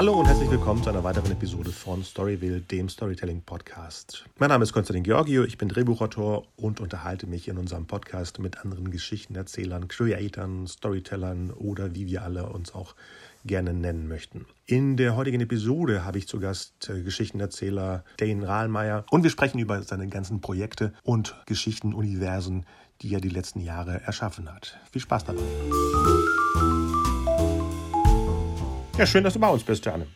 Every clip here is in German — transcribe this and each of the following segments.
Hallo und herzlich willkommen zu einer weiteren Episode von Storyville, dem Storytelling Podcast. Mein Name ist Konstantin Georgio, ich bin Drehbuchautor und unterhalte mich in unserem Podcast mit anderen Geschichtenerzählern, Creatoren, Storytellern oder wie wir alle uns auch gerne nennen möchten. In der heutigen Episode habe ich zu Gast äh, Geschichtenerzähler Dane Rahlmeier und wir sprechen über seine ganzen Projekte und Geschichtenuniversen, die er die letzten Jahre erschaffen hat. Viel Spaß dabei. Ja, schön, dass du bei uns bist, Jane.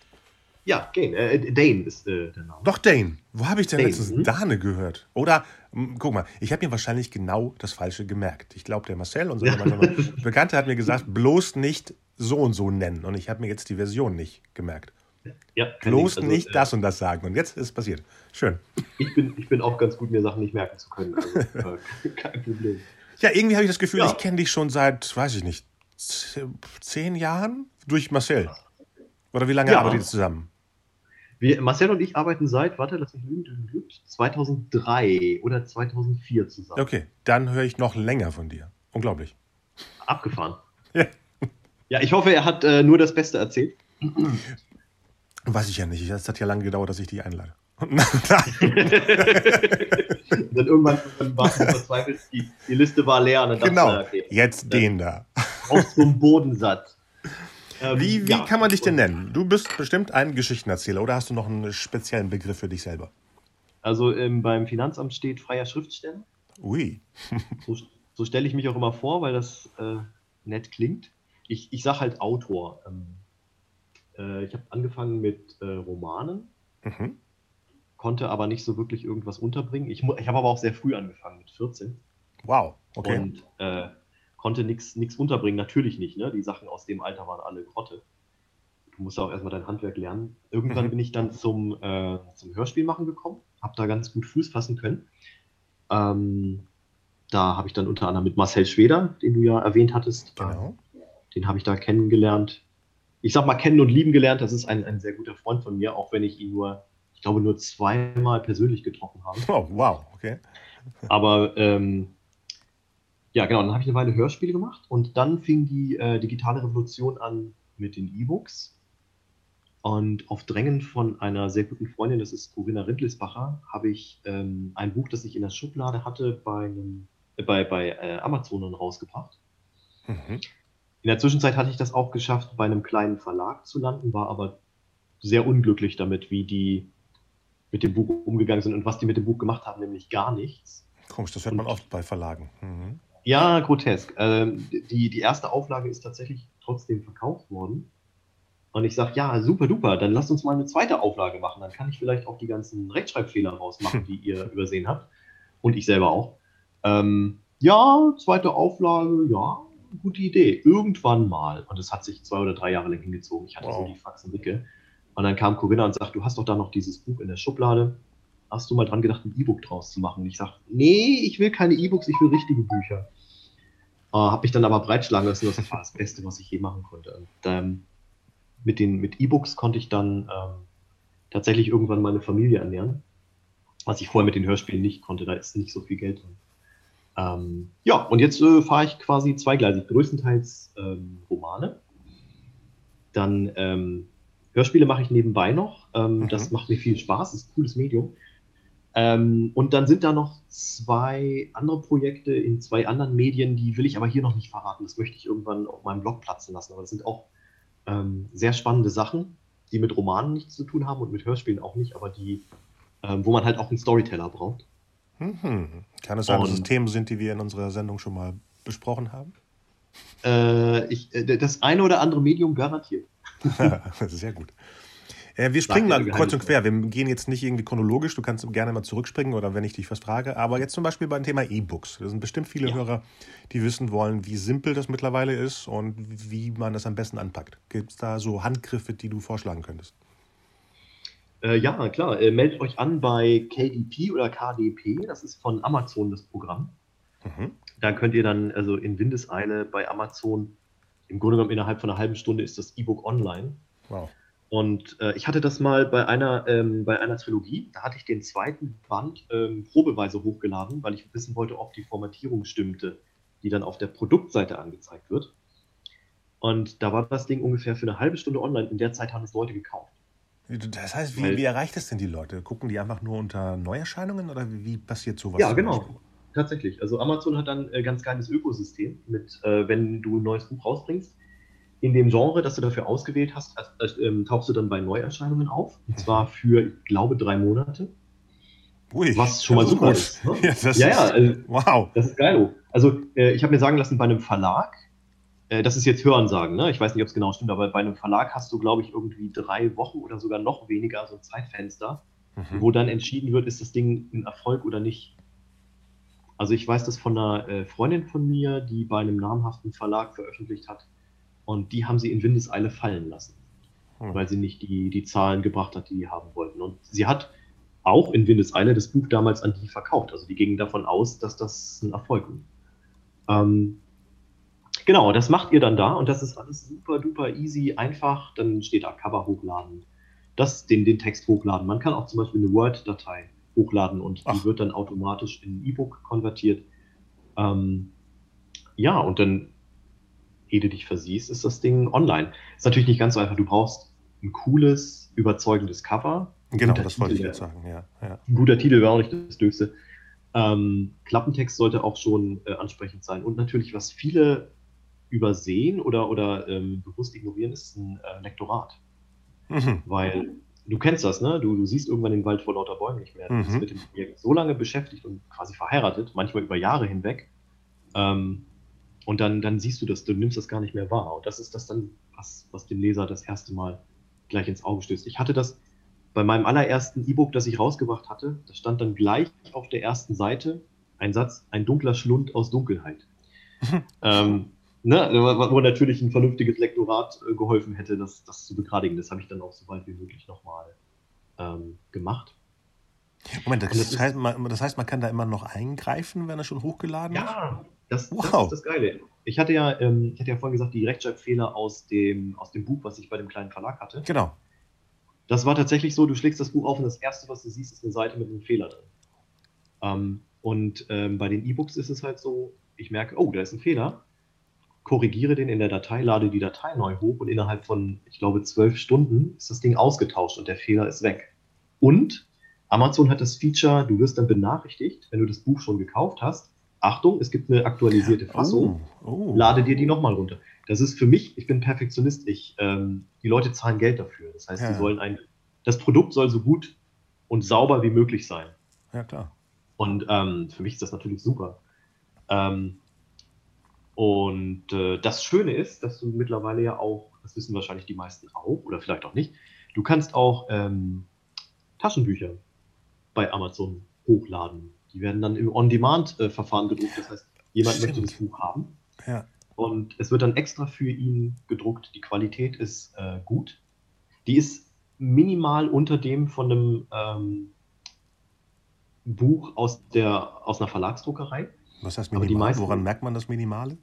Ja, Dane, äh, Dane ist äh, der Name. Doch, Dane. Wo habe ich denn Dane, letztens hm? Dane gehört? Oder, m, guck mal, ich habe mir wahrscheinlich genau das Falsche gemerkt. Ich glaube, der Marcel, unser gemeinsamer Bekannter, hat mir gesagt, bloß nicht so und so nennen. Und ich habe mir jetzt die Version nicht gemerkt. Ja, Bloß. Also, nicht äh, das und das sagen. Und jetzt ist es passiert. Schön. Ich bin, ich bin auch ganz gut, mir Sachen nicht merken zu können. Also, äh, kein Problem. Ja, irgendwie habe ich das Gefühl, Ja. ich kenne dich schon seit, weiß ich nicht, zehn Jahren durch Marcel. Oder wie lange Ja. arbeitet ihr zusammen? Wir, Marcel und ich arbeiten seit, warte, lass mich lügen, lügen, lügen, 2003 oder 2004 zusammen. Okay, dann höre ich noch länger von dir. Unglaublich. Abgefahren. Ja. Ja, ich hoffe, er hat äh, nur das Beste erzählt. Weiß ich ja nicht. Es hat ja lange gedauert, dass ich die einlade. Und dann irgendwann, irgendwann war er verzweifelt, die, die Liste war leer. Und dann dachte genau. er, okay, Jetzt den da. aus zum Bodensatz. Ähm, Wie, wie ja. kann man dich denn nennen? Du bist bestimmt ein Geschichtenerzähler oder hast du noch einen speziellen Begriff für dich selber? Also ähm, beim Finanzamt steht freier Schriftsteller. Ui. So, so stelle ich mich auch immer vor, weil das äh, nett klingt. Ich, ich sage halt Autor. Ähm, äh, ich habe angefangen mit äh, Romanen, Mhm. konnte aber nicht so wirklich irgendwas unterbringen. Ich, ich habe aber auch sehr früh angefangen, mit 14. Wow. Okay. Und äh, konnte nichts unterbringen. Natürlich nicht. Ne? Die Sachen aus dem Alter waren alle Grotte. Du musst auch erstmal dein Handwerk lernen. Irgendwann Mhm. bin ich dann zum, äh, zum Hörspiel machen gekommen, habe da ganz gut Fuß fassen können. Ähm, da habe ich dann unter anderem mit Marcel Schweder, den du ja erwähnt hattest, genau. den habe ich da kennengelernt. Ich sag mal kennen und lieben gelernt. Das ist ein, ein sehr guter Freund von mir, auch wenn ich ihn nur, ich glaube, nur zweimal persönlich getroffen habe. Oh, wow. Okay. Aber ähm, ja, genau, dann habe ich eine Weile Hörspiele gemacht und dann fing die äh, digitale Revolution an mit den E-Books. Und auf Drängen von einer sehr guten Freundin, das ist Corinna Rindlisbacher, habe ich ähm, ein Buch, das ich in der Schublade hatte, bei, einem, äh, bei, bei äh, Amazon rausgebracht. Mhm. In der Zwischenzeit hatte ich das auch geschafft, bei einem kleinen Verlag zu landen, war aber sehr unglücklich damit, wie die mit dem Buch umgegangen sind und was die mit dem Buch gemacht haben, nämlich gar nichts. Komisch, das hört man oft bei Verlagen. Mhm. Ja, grotesk. Ähm, die, die erste Auflage ist tatsächlich trotzdem verkauft worden. Und ich sage, ja, super duper, dann lasst uns mal eine zweite Auflage machen. Dann kann ich vielleicht auch die ganzen Rechtschreibfehler rausmachen, die ihr übersehen habt. Und ich selber auch. Ähm, ja, zweite Auflage, ja, gute Idee. Irgendwann mal. Und es hat sich zwei oder drei Jahre lang hingezogen. Ich hatte Wow. so die Faxen dicke. Und dann kam Corinna und sagt, du hast doch da noch dieses Buch in der Schublade. Hast du mal dran gedacht, ein E-Book draus zu machen? Und ich sage, nee, ich will keine E-Books, ich will richtige Bücher. Äh, habe mich dann aber breitschlagen lassen. Das war das Beste, was ich je machen konnte. Und, ähm, mit den mit E-Books konnte ich dann ähm, tatsächlich irgendwann meine Familie ernähren, was ich vorher mit den Hörspielen nicht konnte. Da ist nicht so viel Geld drin. Ähm, ja, und jetzt äh, fahre ich quasi zweigleisig. Größtenteils ähm, Romane. Dann ähm, Hörspiele mache ich nebenbei noch. Ähm, Mhm. Das macht mir viel Spaß, ist ein cooles Medium. Ähm, und dann sind da noch zwei andere Projekte in zwei anderen Medien, die will ich aber hier noch nicht verraten. Das möchte ich irgendwann auf meinem Blog platzen lassen. Aber das sind auch ähm, sehr spannende Sachen, die mit Romanen nichts zu tun haben und mit Hörspielen auch nicht, aber die, ähm, wo man halt auch einen Storyteller braucht. Mhm. Kann es sein, dass es Themen sind, die wir in unserer Sendung schon mal besprochen haben? Äh, ich, äh, das eine oder andere Medium garantiert. Sehr gut. Äh, wir springen mal kreuz und quer. Wir gehen jetzt nicht irgendwie chronologisch. Du kannst gerne mal zurückspringen oder wenn ich dich was frage. Aber jetzt zum Beispiel beim Thema E-Books. Da sind bestimmt viele Ja. Hörer, die wissen wollen, wie simpel das mittlerweile ist und wie man das am besten anpackt. Gibt es da so Handgriffe, die du vorschlagen könntest? Äh, ja, klar. Äh, meldet euch an bei KDP oder KDP. Das ist von Amazon das Programm. Mhm. Da könnt ihr dann also in Windeseile bei Amazon, im Grunde genommen innerhalb von einer halben Stunde ist das E-Book online. Wow. Und äh, ich hatte das mal bei einer, ähm, bei einer Trilogie, da hatte ich den zweiten Band ähm, probeweise hochgeladen, weil ich wissen wollte, ob die Formatierung stimmte, die dann auf der Produktseite angezeigt wird. Und da war das Ding ungefähr für eine halbe Stunde online. In der Zeit haben es Leute gekauft. Das heißt, wie, wie erreicht es denn die Leute? Gucken die einfach nur unter Neuerscheinungen oder wie passiert sowas? Ja, genau. Tatsächlich. Also Amazon hat dann ein äh, ganz geiles Ökosystem mit, äh, wenn du ein neues Buch rausbringst, in dem Genre, das du dafür ausgewählt hast, äh, tauchst du dann bei Neuerscheinungen auf. Und zwar für, ich glaube, drei Monate. Ui, was schon mal super gut. ist. Ne? Ja, ja, ja also, wow. Das ist geil. Also, äh, ich habe mir sagen lassen, bei einem Verlag, äh, das ist jetzt Hörensagen, ne? ich weiß nicht, ob es genau stimmt, aber bei einem Verlag hast du, glaube ich, irgendwie drei Wochen oder sogar noch weniger, so ein Zeitfenster, mhm. wo dann entschieden wird, ist das Ding ein Erfolg oder nicht. Also ich weiß das von einer äh, Freundin von mir, die bei einem namhaften Verlag veröffentlicht hat. Und die haben sie in Windeseile fallen lassen, hm. weil sie nicht die, die Zahlen gebracht hat, die die haben wollten. Und sie hat auch in Windeseile das Buch damals an die verkauft. Also die gingen davon aus, dass das ein Erfolg ist. Ähm, genau, das macht ihr dann da und das ist alles super duper easy, einfach. Dann steht da Cover hochladen, das, den, den Text hochladen. Man kann auch zum Beispiel eine Word-Datei hochladen und Ach. die wird dann automatisch in E-Book konvertiert. Ähm, ja, und dann, ehe du dich versiehst, ist das Ding online. Ist natürlich nicht ganz so einfach. Du brauchst ein cooles, überzeugendes Cover. Genau, das wollte ich jetzt sagen, ja, ja. Ein guter Titel wäre auch nicht das Döchste. Ähm, Klappentext sollte auch schon äh, ansprechend sein. Und natürlich, was viele übersehen oder, oder ähm, bewusst ignorieren, ist ein äh, Lektorat. Mhm. Weil du kennst das, ne? Du, du siehst irgendwann den Wald vor lauter Bäumen nicht mehr. Du bist mhm. mit dem Projekt so lange beschäftigt und quasi verheiratet, manchmal über Jahre hinweg. Ähm, und dann, dann siehst du das, du nimmst das gar nicht mehr wahr. Und das ist das dann, was, was dem Leser das erste Mal gleich ins Auge stößt. Ich hatte das bei meinem allerersten E-Book, das ich rausgebracht hatte, da stand dann gleich auf der ersten Seite ein Satz, ein dunkler Schlund aus Dunkelheit. ähm, ne, wo natürlich ein vernünftiges Lektorat äh, geholfen hätte, das, das zu begradigen. Das habe ich dann auch so bald wie möglich nochmal ähm, gemacht. Moment, das, das, heißt, man, das, heißt, man, kann da immer noch eingreifen, wenn er schon hochgeladen ist? Ja, das, wow. das ist das Geile. Ich hatte, ja, ähm, ich hatte ja vorhin gesagt, die Rechtschreibfehler aus dem, aus dem Buch, was ich bei dem kleinen Verlag hatte. Genau. Das war tatsächlich so, du schlägst das Buch auf und das Erste, was du siehst, ist eine Seite mit einem Fehler drin. Ähm, und ähm, bei den E-Books ist es halt so, ich merke, oh, da ist ein Fehler korrigiere den in der Datei, lade die Datei neu hoch und innerhalb von, ich glaube, zwölf Stunden ist das Ding ausgetauscht und der Fehler ist weg. Und Amazon hat das Feature, du wirst dann benachrichtigt, wenn du das Buch schon gekauft hast. Achtung, es gibt eine aktualisierte Fassung. Oh, oh. Lade dir die nochmal runter. Das ist für mich, ich bin Perfektionist, ich, ähm, die Leute zahlen Geld dafür. Das heißt, ja. die sollen ein, das Produkt soll so gut und sauber wie möglich sein. Ja, klar. Und ähm, für mich ist das natürlich super. Ähm, und äh, das Schöne ist, dass du mittlerweile ja auch, das wissen wahrscheinlich die meisten auch, oder vielleicht auch nicht, du kannst auch ähm, Taschenbücher bei Amazon hochladen. Die werden dann im On-Demand-Verfahren gedruckt. Das heißt, jemand Stimmt. möchte das Buch haben. Ja. Und es wird dann extra für ihn gedruckt. Die Qualität ist äh, gut. Die ist minimal unter dem von einem ähm, Buch aus, der, aus einer Verlagsdruckerei. Was heißt minimal? Woran merkt man das Minimale?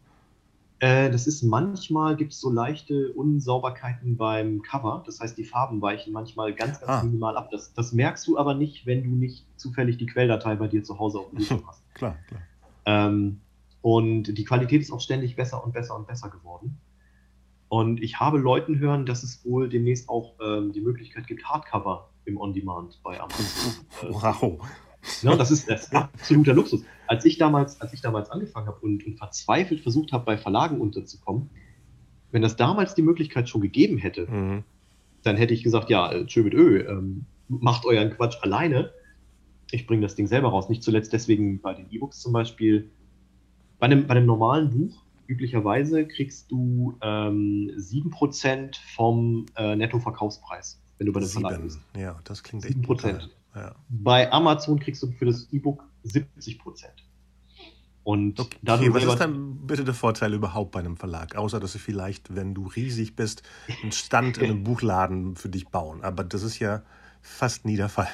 Äh, das ist manchmal gibt es so leichte Unsauberkeiten beim Cover. Das heißt, die Farben weichen manchmal ganz, ganz ah. minimal ab. Das, das, merkst du aber nicht, wenn du nicht zufällig die Quelldatei bei dir zu Hause auf dem Bildschirm hast. klar, klar. Ähm, und die Qualität ist auch ständig besser und besser und besser geworden. Und ich habe Leuten hören, dass es wohl demnächst auch ähm, die Möglichkeit gibt, Hardcover im On-Demand bei Amazon. Äh, wow. Ne, das, ist, absoluter Luxus. Als ich damals, als ich damals angefangen habe und, und verzweifelt versucht habe, bei Verlagen unterzukommen, wenn das damals die Möglichkeit schon gegeben hätte, mhm. dann hätte ich gesagt, ja, äh, tschö mit Ö, ähm, macht euren Quatsch alleine. Ich bringe das Ding selber raus. Nicht zuletzt deswegen bei den E-Books zum Beispiel. Bei einem, bei einem normalen Buch, üblicherweise, kriegst du ähm, 7% vom äh, Nettoverkaufspreis, wenn du bei einem Verlag bist. Ja, das klingt echt 7%. Ja. Bei Amazon kriegst du für das E-Book 70 Prozent. Und okay, du was ist dann bitte der Vorteil überhaupt bei einem Verlag? Außer, dass sie vielleicht, wenn du riesig bist, einen Stand in einem Buchladen für dich bauen. Aber das ist ja fast nie der Fall.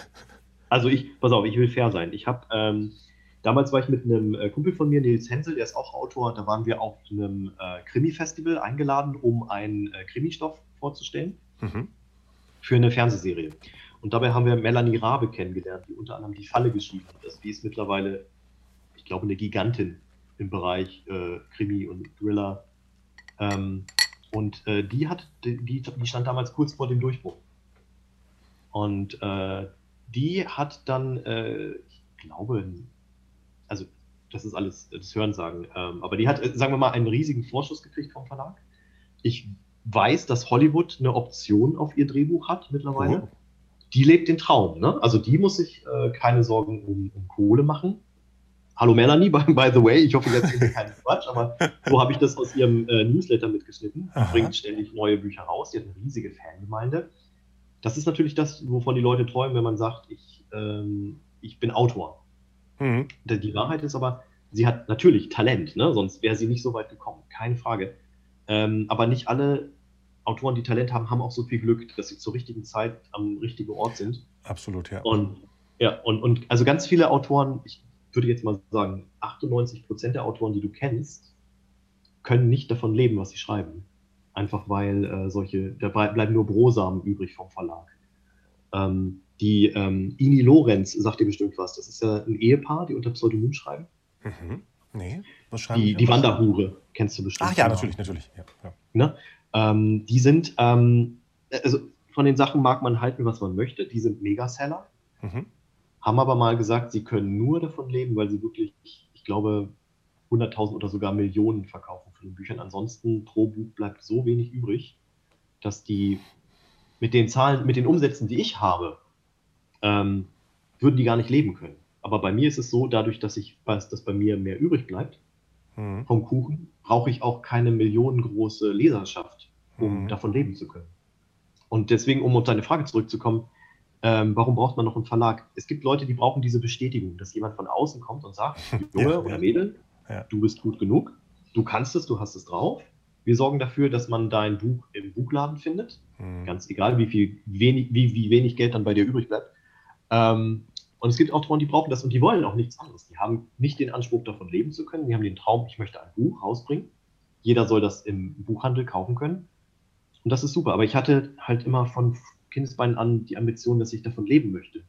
Also ich, pass auf, ich will fair sein. Ich habe, ähm, damals war ich mit einem äh, Kumpel von mir, Nils Hensel, der ist auch Autor, da waren wir auf einem äh, Krimi-Festival eingeladen, um einen äh, Krimi-Stoff vorzustellen mhm. für eine Fernsehserie. Und dabei haben wir Melanie Rabe kennengelernt, die unter anderem die Falle geschrieben hat. Also die ist mittlerweile, ich glaube, eine Gigantin im Bereich äh, Krimi und Thriller. Ähm, Und äh, die, hat, die, die stand damals kurz vor dem Durchbruch. Und äh, die hat dann, äh, ich glaube, also das ist alles das Hörensagen, ähm, aber die hat, äh, sagen wir mal, einen riesigen Vorschuss gekriegt vom Verlag. Ich weiß, dass Hollywood eine Option auf ihr Drehbuch hat mittlerweile. Mhm. Die lebt den Traum, ne? Also die muss sich äh, keine Sorgen um, um, Kohle machen. Hallo Melanie, by, by the way, ich hoffe, jetzt ist keinen Quatsch, aber so habe ich das aus ihrem äh, Newsletter mitgeschnitten. Sie bringt ständig neue Bücher raus, die hat eine riesige Fangemeinde. Das ist natürlich das, wovon die Leute träumen, wenn man sagt, ich, ähm, ich bin Autor. Mhm. Die Wahrheit ist aber, sie hat natürlich Talent, ne? sonst wäre sie nicht so weit gekommen, keine Frage. Ähm, aber nicht alle Autoren, die Talent haben, haben auch so viel Glück, dass sie zur richtigen Zeit am richtigen Ort sind. Absolut, ja. Und ja, und, und also ganz viele Autoren, ich würde jetzt mal sagen, 98 Prozent der Autoren, die du kennst, können nicht davon leben, was sie schreiben. Einfach weil äh, solche, da bleiben nur Brosamen übrig vom Verlag. Ähm, die ähm, Ini Lorenz sagt dir bestimmt was. Das ist ja ein Ehepaar, die unter Pseudonym schreiben. Mhm. Nee, was schreiben die? Die, Wanderhure kennst du bestimmt. Ach ja, natürlich, natürlich. Ja, ja. Ne? Ähm, die sind, ähm, also von den Sachen mag man halten, was man möchte. Die sind Megaseller. Mhm. Haben aber mal gesagt, sie können nur davon leben, weil sie wirklich, ich glaube, 100.000 oder sogar Millionen verkaufen von den Büchern. Ansonsten pro Buch bleibt so wenig übrig, dass die mit den Zahlen, mit den Umsätzen, die ich habe, ähm, würden die gar nicht leben können. Aber bei mir ist es so, dadurch, dass ich weiß, dass bei mir mehr übrig bleibt mhm. vom Kuchen, brauche ich auch keine millionengroße Leserschaft, um mhm. davon leben zu können. Und deswegen, um auf deine Frage zurückzukommen, ähm, warum braucht man noch einen Verlag? Es gibt Leute, die brauchen diese Bestätigung, dass jemand von außen kommt und sagt, Junge ja, oder ja. Mädel, ja. du bist gut genug, du kannst es, du hast es drauf. Wir sorgen dafür, dass man dein Buch im Buchladen findet. Mhm. Ganz egal, wie viel wenig, wie, wie wenig Geld dann bei dir übrig bleibt. Ähm, und es gibt Autoren, die brauchen das und die wollen auch nichts anderes. Die haben nicht den Anspruch, davon leben zu können. Die haben den Traum, ich möchte ein Buch rausbringen. Jeder soll das im Buchhandel kaufen können. Und das ist super. Aber ich hatte halt immer von Kindesbeinen an die Ambition, dass ich davon leben möchte.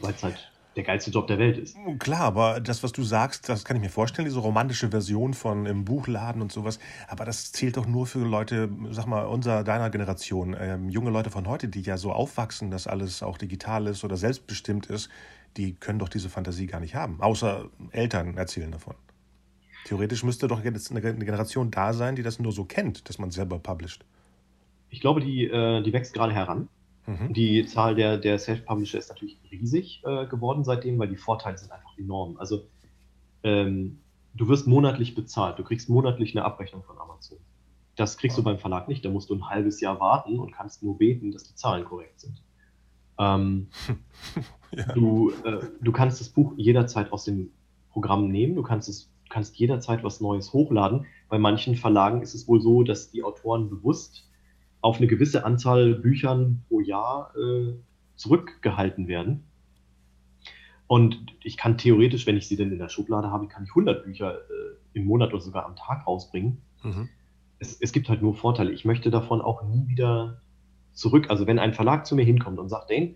Weil es halt der geilste Job der Welt ist. Klar, aber das, was du sagst, das kann ich mir vorstellen, diese romantische Version von im Buchladen und sowas. Aber das zählt doch nur für Leute, sag mal, unserer, deiner Generation. Ähm, junge Leute von heute, die ja so aufwachsen, dass alles auch digital ist oder selbstbestimmt ist, die können doch diese Fantasie gar nicht haben. Außer Eltern erzählen davon. Theoretisch müsste doch jetzt eine Generation da sein, die das nur so kennt, dass man selber published. Ich glaube, die, äh, die wächst gerade heran. Mhm. Die Zahl der, der Self-Publisher ist natürlich riesig äh, geworden seitdem, weil die Vorteile sind einfach enorm. Also ähm, du wirst monatlich bezahlt, du kriegst monatlich eine Abrechnung von Amazon. Das kriegst du beim Verlag nicht, da musst du ein halbes Jahr warten und kannst nur beten, dass die Zahlen korrekt sind. Ähm, ja. du, äh, du kannst das Buch jederzeit aus dem Programm nehmen, du kannst, es, kannst jederzeit was Neues hochladen. Bei manchen Verlagen ist es wohl so, dass die Autoren bewusst auf eine gewisse Anzahl Büchern pro Jahr äh, zurückgehalten werden. Und ich kann theoretisch, wenn ich sie denn in der Schublade habe, kann ich 100 Bücher äh, im Monat oder sogar am Tag rausbringen. Mhm. Es, es, gibt halt nur Vorteile. Ich möchte davon auch nie wieder zurück. Also wenn ein Verlag zu mir hinkommt und sagt, Dane,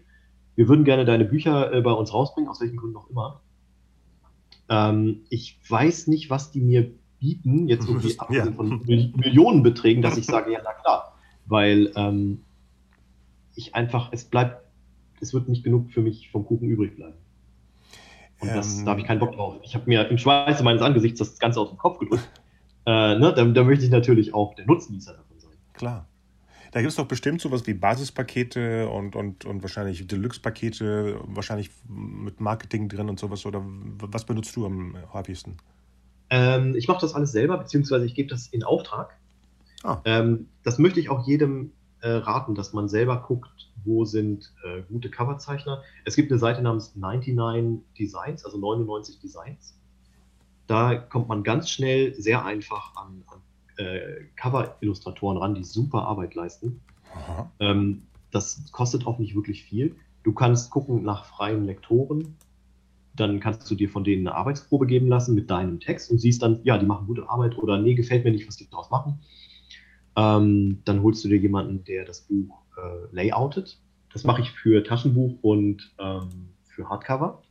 wir würden gerne deine Bücher äh, bei uns rausbringen, aus welchen Gründen auch immer. Ähm, ich weiß nicht, was die mir bieten, jetzt irgendwie abgesehen ja. von Millionenbeträgen, dass ich sage, ja, na klar, weil ähm, ich einfach, es bleibt, es wird nicht genug für mich vom Kuchen übrig bleiben. Und das, ähm, da habe ich keinen Bock drauf. Ich habe mir im Schweiße meines Angesichts das Ganze aus dem Kopf gedrückt. Äh, ne, da, da, möchte ich natürlich auch der Nutznießer davon sein. Klar. Da gibt es doch bestimmt sowas wie Basispakete und, und, und wahrscheinlich Deluxe-Pakete, wahrscheinlich mit Marketing drin und sowas. Oder was benutzt du am häufigsten? Ähm, ich mache das alles selber, beziehungsweise ich gebe das in Auftrag. Ah. Ähm, das möchte ich auch jedem äh, raten, dass man selber guckt, wo sind äh, gute Coverzeichner. Es gibt eine Seite namens 99 Designs, also 99 Designs. Da kommt man ganz schnell sehr einfach an, an äh, Cover-Illustratoren ran, die super Arbeit leisten. Ähm, das kostet auch nicht wirklich viel. Du kannst gucken nach freien Lektoren. Dann kannst du dir von denen eine Arbeitsprobe geben lassen mit deinem Text und siehst dann, ja, die machen gute Arbeit oder nee, gefällt mir nicht, was die daraus machen. Ähm, dann holst du dir jemanden, der das Buch äh, layoutet. Das mache ich für Taschenbuch und ähm, für Hardcover.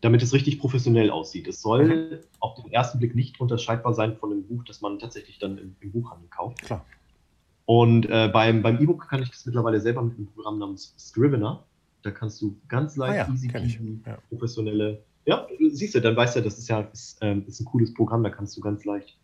damit es richtig professionell aussieht. Es soll mhm. auf den ersten Blick nicht unterscheidbar sein von einem Buch, das man tatsächlich dann im, im Buchhandel kauft. Klar. Und äh, beim, beim E-Book kann ich das mittlerweile selber mit einem Programm namens Scrivener. Da kannst du ganz leicht, ah ja, easy, ja. professionelle. Ja, siehst du, dann weißt du, das ist ja ist, ähm, ist ein cooles Programm, da kannst du ganz leicht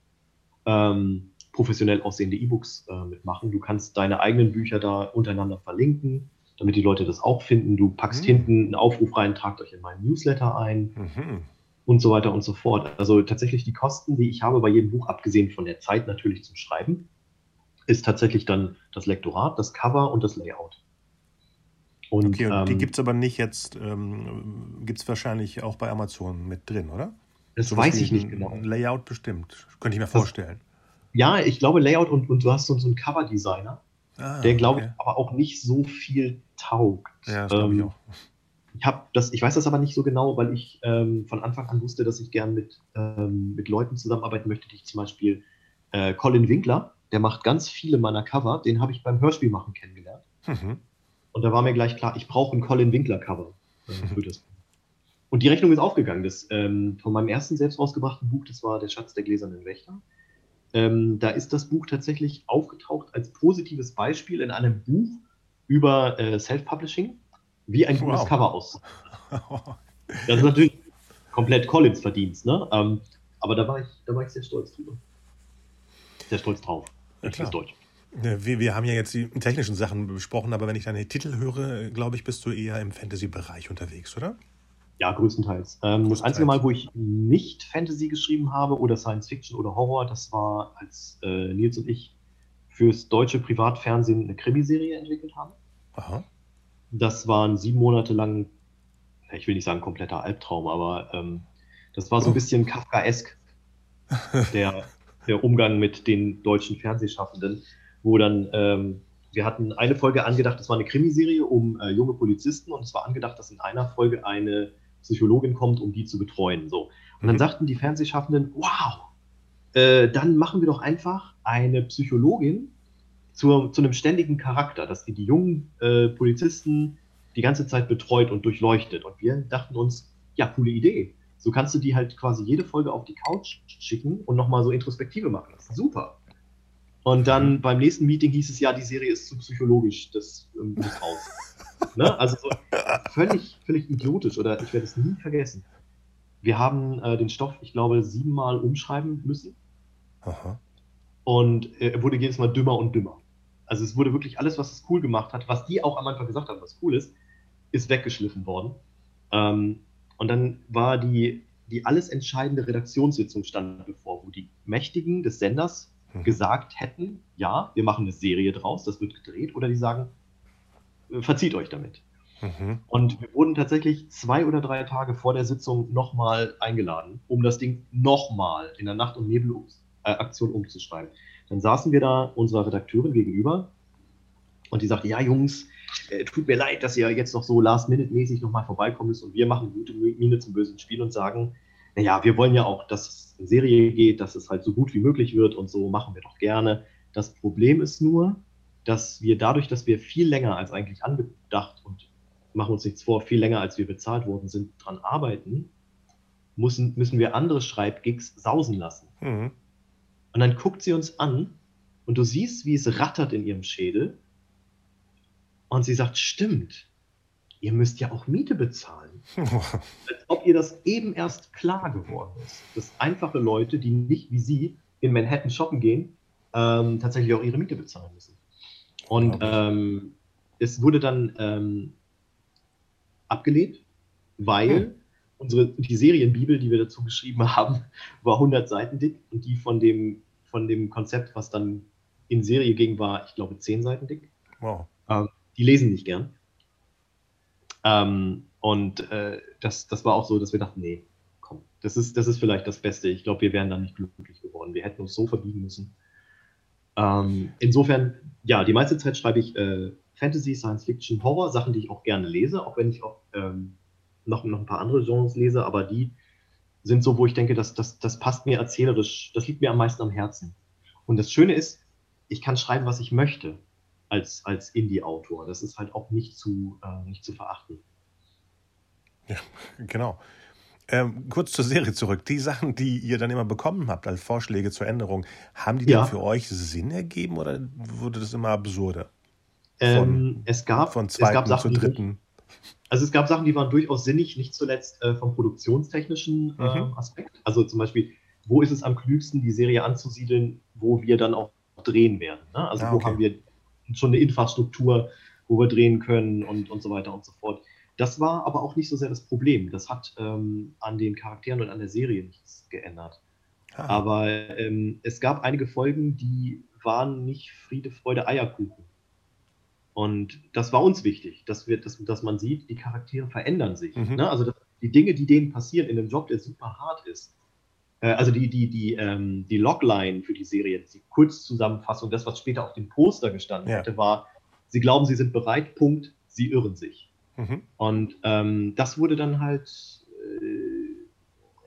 ähm, professionell aussehende E-Books äh, mitmachen. Du kannst deine eigenen Bücher da untereinander verlinken damit die Leute das auch finden. Du packst mhm. hinten einen Aufruf rein, tragt euch in meinen Newsletter ein mhm. und so weiter und so fort. Also tatsächlich die Kosten, die ich habe bei jedem Buch, abgesehen von der Zeit natürlich zum Schreiben, ist tatsächlich dann das Lektorat, das Cover und das Layout. Und, okay, und ähm, die gibt es aber nicht jetzt, ähm, gibt es wahrscheinlich auch bei Amazon mit drin, oder? Das so weiß ich nicht genau. Layout bestimmt, könnte ich mir vorstellen. Ja, ich glaube Layout und, und du hast so, so einen Cover-Designer Ah, der, glaube okay. ich, aber auch nicht so viel taugt. Ja, das ähm, ich auch. Ich, das, ich weiß das aber nicht so genau, weil ich ähm, von Anfang an wusste, dass ich gern mit, ähm, mit Leuten zusammenarbeiten möchte, die ich zum Beispiel äh, Colin Winkler, der macht ganz viele meiner Cover, den habe ich beim Hörspiel machen kennengelernt. Mhm. Und da war mir gleich klar, ich brauche ein Colin Winkler Cover äh, Und die Rechnung ist aufgegangen. Das, ähm, von meinem ersten selbst rausgebrachten Buch, das war Der Schatz der gläsernen Wächter. Ähm, da ist das Buch tatsächlich aufgetaucht als positives Beispiel in einem Buch über äh, Self-Publishing, wie ein gutes wow. Cover aussieht. das ist natürlich komplett Collins Verdienst, ne? Ähm, aber da war, ich, da war ich sehr stolz drüber. Sehr stolz drauf. Ja, klar. Deutsch. Wir, wir haben ja jetzt die technischen Sachen besprochen, aber wenn ich deine Titel höre, glaube ich, bist du eher im Fantasy-Bereich unterwegs, oder? Ja, größtenteils. Ähm, das einzige Mal, wo ich nicht Fantasy geschrieben habe oder Science Fiction oder Horror, das war, als äh, Nils und ich fürs deutsche Privatfernsehen eine Krimiserie entwickelt haben. Aha. Das waren sieben Monate lang, ich will nicht sagen kompletter Albtraum, aber ähm, das war so ein oh. bisschen Kafkaesk, der, der Umgang mit den deutschen Fernsehschaffenden, wo dann ähm, wir hatten eine Folge angedacht, das war eine Krimiserie um äh, junge Polizisten und es war angedacht, dass in einer Folge eine Psychologin kommt, um die zu betreuen. So. Und dann mhm. sagten die Fernsehschaffenden, wow, äh, dann machen wir doch einfach eine Psychologin zu, zu einem ständigen Charakter, dass die die jungen äh, Polizisten die ganze Zeit betreut und durchleuchtet. Und wir dachten uns, ja, coole Idee. So kannst du die halt quasi jede Folge auf die Couch schicken und nochmal so Introspektive machen. Das ist super. Und dann beim nächsten Meeting hieß es ja, die Serie ist zu psychologisch, das ähm, muss raus. Ne? Also so völlig, völlig idiotisch oder ich werde es nie vergessen. Wir haben äh, den Stoff, ich glaube, siebenmal umschreiben müssen. Aha. Und äh, er wurde jedes Mal dümmer und dümmer. Also es wurde wirklich alles, was es cool gemacht hat, was die auch am Anfang gesagt haben, was cool ist, ist weggeschliffen worden. Ähm, und dann war die, die alles entscheidende Redaktionssitzung stand bevor, wo die Mächtigen des Senders hm. gesagt hätten, ja, wir machen eine Serie draus, das wird gedreht, oder die sagen, verzieht euch damit. Mhm. Und wir wurden tatsächlich zwei oder drei Tage vor der Sitzung nochmal eingeladen, um das Ding nochmal in der Nacht- und Nebelaktion äh, umzuschreiben. Dann saßen wir da unserer Redakteurin gegenüber und die sagte, ja Jungs, äh, tut mir leid, dass ihr jetzt noch so last-minute-mäßig nochmal vorbeikommen müsst und wir machen gute Miene zum bösen Spiel und sagen, naja, wir wollen ja auch, dass es in Serie geht, dass es halt so gut wie möglich wird und so machen wir doch gerne. Das Problem ist nur, dass wir dadurch, dass wir viel länger als eigentlich angedacht und machen uns nichts vor, viel länger als wir bezahlt worden sind, dran arbeiten, müssen, müssen wir andere Schreibgigs sausen lassen. Mhm. Und dann guckt sie uns an und du siehst, wie es rattert in ihrem Schädel. Und sie sagt, stimmt, ihr müsst ja auch Miete bezahlen. Als ob ihr das eben erst klar geworden ist. Dass einfache Leute, die nicht wie sie in Manhattan shoppen gehen, ähm, tatsächlich auch ihre Miete bezahlen müssen. Und ähm, es wurde dann ähm, abgelehnt, weil hm. unsere, die Serienbibel, die wir dazu geschrieben haben, war 100 Seiten dick und die von dem, von dem Konzept, was dann in Serie ging, war, ich glaube, 10 Seiten dick. Wow. Ähm, die lesen nicht gern. Ähm, und äh, das, das war auch so, dass wir dachten, nee, komm, das ist, das ist vielleicht das Beste. Ich glaube, wir wären dann nicht glücklich geworden. Wir hätten uns so verbiegen müssen. Ähm, insofern, ja, die meiste Zeit schreibe ich äh, Fantasy, Science Fiction, Horror, Sachen, die ich auch gerne lese, auch wenn ich auch ähm, noch, noch ein paar andere Genres lese, aber die sind so, wo ich denke, dass, dass, das passt mir erzählerisch, das liegt mir am meisten am Herzen. Und das Schöne ist, ich kann schreiben, was ich möchte als, als Indie-Autor. Das ist halt auch nicht zu, äh, nicht zu verachten. Ja, genau. Ähm, kurz zur Serie zurück. Die Sachen, die ihr dann immer bekommen habt als Vorschläge zur Änderung, haben die Ja. dann für euch Sinn ergeben oder wurde das immer absurder? Ähm, es gab, Von es gab zweiten Sachen, zu die dritten. Also es gab Sachen, die waren durchaus sinnig, nicht zuletzt äh, vom produktionstechnischen äh, Mhm. Aspekt. Also zum Beispiel, wo ist es am klügsten, die Serie anzusiedeln, wo wir dann auch drehen werden. Ne? Also Ah, wo okay. haben wir schon eine Infrastruktur, wo wir drehen können und, und so weiter und so fort. Das war aber auch nicht so sehr das Problem. Das hat ähm, an den Charakteren und an der Serie nichts geändert. Ah, Aber ähm, es gab einige Folgen, die waren nicht Friede, Freude, Eierkuchen. Und das war uns wichtig, dass, wir, dass, dass man sieht, die Charaktere verändern sich. Mhm. Ne? Also die Dinge, die denen passieren in einem Job, der super hart ist. Äh, also die, die, die, ähm, die Logline für die Serie, die Kurzzusammenfassung, das, was später auf dem Poster gestanden Ja. hätte, war, sie glauben, sie sind bereit, Punkt, sie irren sich. Mhm. Und ähm, das wurde dann halt äh,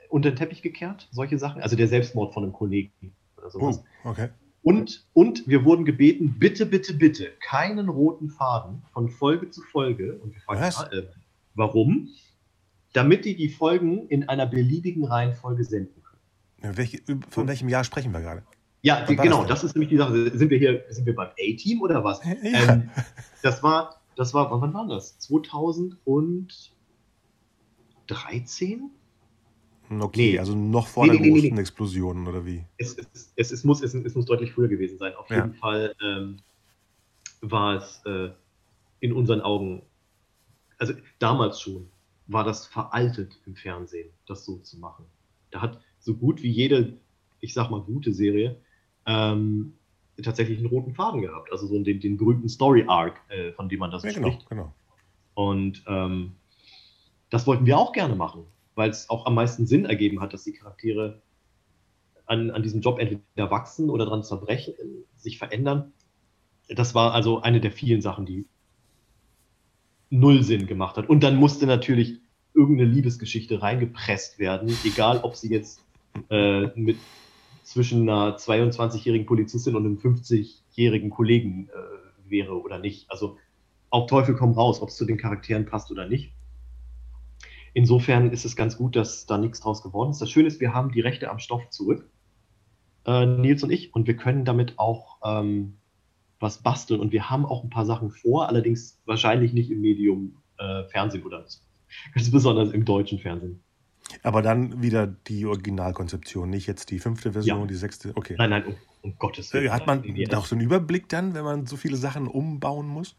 unter den Teppich gekehrt, solche Sachen. Also der Selbstmord von einem Kollegen oder sowas. Uh, okay. Und, und wir wurden gebeten, bitte, bitte, bitte, keinen roten Faden von Folge zu Folge. Und wir fragen, ja, äh, warum? Damit die die Folgen in einer beliebigen Reihenfolge senden können. Ja, welche, von welchem Jahr sprechen wir gerade? Ja, genau, das das, ist nämlich die Sache. Sind wir hier, sind wir beim A-Team oder was? Ja. Ähm, das war, das war, wann war das? 2013? Okay, nee. also noch vor Nee, der nee, großen nee. Explosion oder wie? es, es, es, es, muss, es muss deutlich früher gewesen sein. Auf Ja. jeden Fall ähm, war es äh, in unseren Augen, also damals schon, war das veraltet im Fernsehen, das so zu machen. Da hat so gut wie jede, ich sag mal, gute Serie ähm, tatsächlich einen roten Faden gehabt. Also so den, den berühmten Story-Arc, äh, von dem man das Ja, spricht. genau, genau. Und ähm, das wollten wir auch gerne machen, weil es auch am meisten Sinn ergeben hat, dass die Charaktere an, an diesem Job entweder wachsen oder daran zerbrechen, sich verändern. Das war also eine der vielen Sachen, die null Sinn gemacht hat. Und dann musste natürlich irgendeine Liebesgeschichte reingepresst werden, egal ob sie jetzt äh, mit zwischen einer 22-jährigen Polizistin und einem 50-jährigen Kollegen äh, wäre oder nicht. Also auf Teufel komm raus, ob es zu den Charakteren passt oder nicht. Insofern ist es ganz gut, dass da nichts draus geworden ist. Das Schöne ist, wir haben die Rechte am Stoff zurück, äh, Nils und ich, und wir können damit auch ähm, was basteln. Und wir haben auch ein paar Sachen vor, allerdings wahrscheinlich nicht im Medium äh, Fernsehen oder ganz besonders im deutschen Fernsehen. Aber dann wieder die Originalkonzeption, nicht jetzt die fünfte Version, Ja. die sechste. Okay. Nein, nein, um, um Gottes Willen. Hat man auch so einen Überblick dann, wenn man so viele Sachen umbauen muss?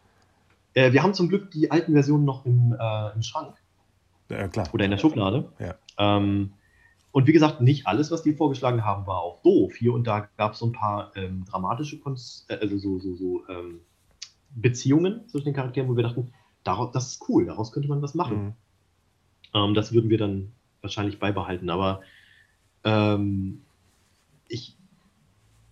Äh, wir haben zum Glück die alten Versionen noch im, äh, im Schrank Ja, klar. oder in der Schublade. Ja. Ähm, und wie gesagt, nicht alles, was die vorgeschlagen haben, war auch doof. Hier und da gab es so ein paar ähm, dramatische Konz äh, also so, so, so ähm, Beziehungen zwischen den Charakteren, wo wir dachten, daraus, das ist cool, daraus könnte man was machen. Mhm. Ähm, das würden wir dann wahrscheinlich beibehalten. Aber ähm, ich,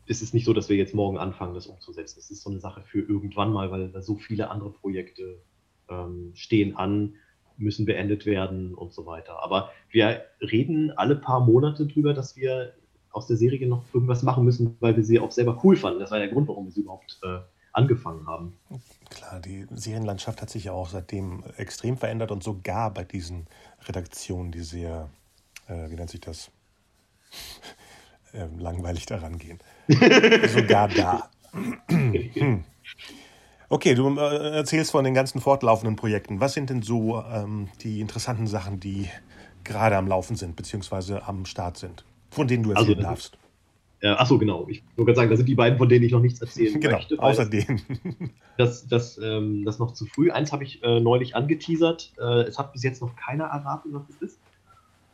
es ist nicht so, dass wir jetzt morgen anfangen, das umzusetzen. Es ist so eine Sache für irgendwann mal, weil da so viele andere Projekte ähm, stehen an, müssen beendet werden und so weiter. Aber wir reden alle paar Monate drüber, dass wir aus der Serie noch irgendwas machen müssen, weil wir sie auch selber cool fanden. Das war der Grund, warum wir sie überhaupt äh, angefangen haben. Klar, die Serienlandschaft hat sich ja auch seitdem extrem verändert und sogar bei diesen Redaktionen, die sehr, äh, wie nennt sich das, ähm, langweilig daran gehen. sogar da. Okay, du äh, erzählst von den ganzen fortlaufenden Projekten. Was sind denn so ähm, die interessanten Sachen, die gerade am Laufen sind, beziehungsweise am Start sind, von denen du Also, erzählen das darfst? Äh, achso, genau. Ich wollte gerade sagen, das sind die beiden, von denen ich noch nichts erzählen Genau, möchte. außer denen. das, das, ähm, das noch zu früh. Eins habe ich äh, neulich angeteasert. Äh, es hat bis jetzt noch keiner erraten, was es ist.